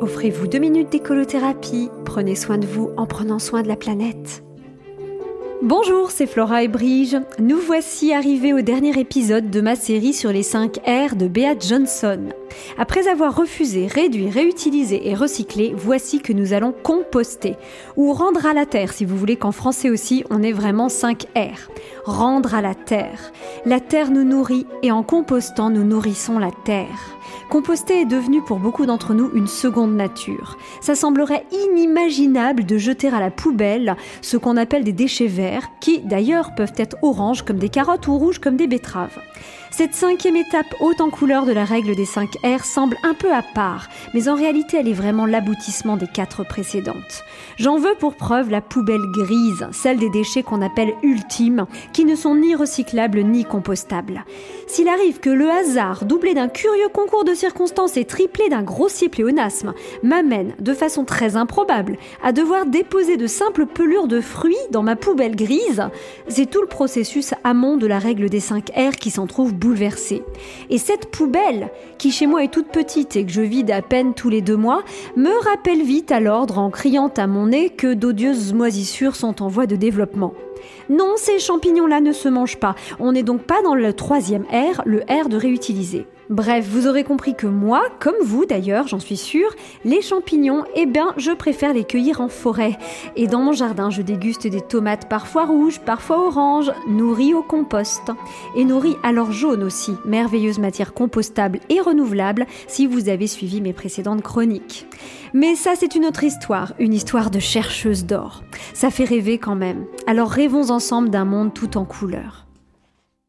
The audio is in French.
Offrez-vous deux minutes d'écolothérapie. Prenez soin de vous en prenant soin de la planète. Bonjour, c'est Flora et Brige. Nous voici arrivés au dernier épisode de ma série sur les 5 R de Beat Johnson. Après avoir refusé, réduit, réutilisé et recyclé, voici que nous allons composter. Ou rendre à la terre, si vous voulez qu'en français aussi on ait vraiment 5 R. Rendre à la terre. La terre nous nourrit et en compostant nous nourrissons la terre. Composter est devenu pour beaucoup d'entre nous une seconde nature. Ça semblerait inimaginable de jeter à la poubelle ce qu'on appelle des déchets verts, qui d'ailleurs peuvent être oranges comme des carottes ou rouges comme des betteraves. Cette cinquième étape haute en couleur de la règle des 5 R semble un peu à part, mais en réalité elle est vraiment l'aboutissement des quatre précédentes. J'en veux pour preuve la poubelle grise, celle des déchets qu'on appelle ultimes, qui ne sont ni recyclables ni compostables. S'il arrive que le hasard, doublé d'un curieux concours de circonstances et triplé d'un grossier pléonasme, m'amène, de façon très improbable, à devoir déposer de simples pelures de fruits dans ma poubelle grise, c'est tout le processus amont de la règle des 5 R qui s'en trouve bouleversée. Et cette poubelle, qui chez moi est toute petite et que je vide à peine tous les deux mois, me rappelle vite à l'ordre en criant à mon nez que d'odieuses moisissures sont en voie de développement. Non, ces champignons-là ne se mangent pas. On n'est donc pas dans le troisième R, le R de réutiliser. Bref, vous aurez compris que moi, comme vous d'ailleurs, j'en suis sûre, les champignons, eh bien, je préfère les cueillir en forêt. Et dans mon jardin, je déguste des tomates parfois rouges, parfois oranges, nourries au compost. Et nourries à l'or jaune aussi, merveilleuse matière compostable et renouvelable si vous avez suivi mes précédentes chroniques. Mais ça, c'est une autre histoire, une histoire de chercheuse d'or. Ça fait rêver quand même. Alors rêvons ensemble d'un monde tout en couleurs.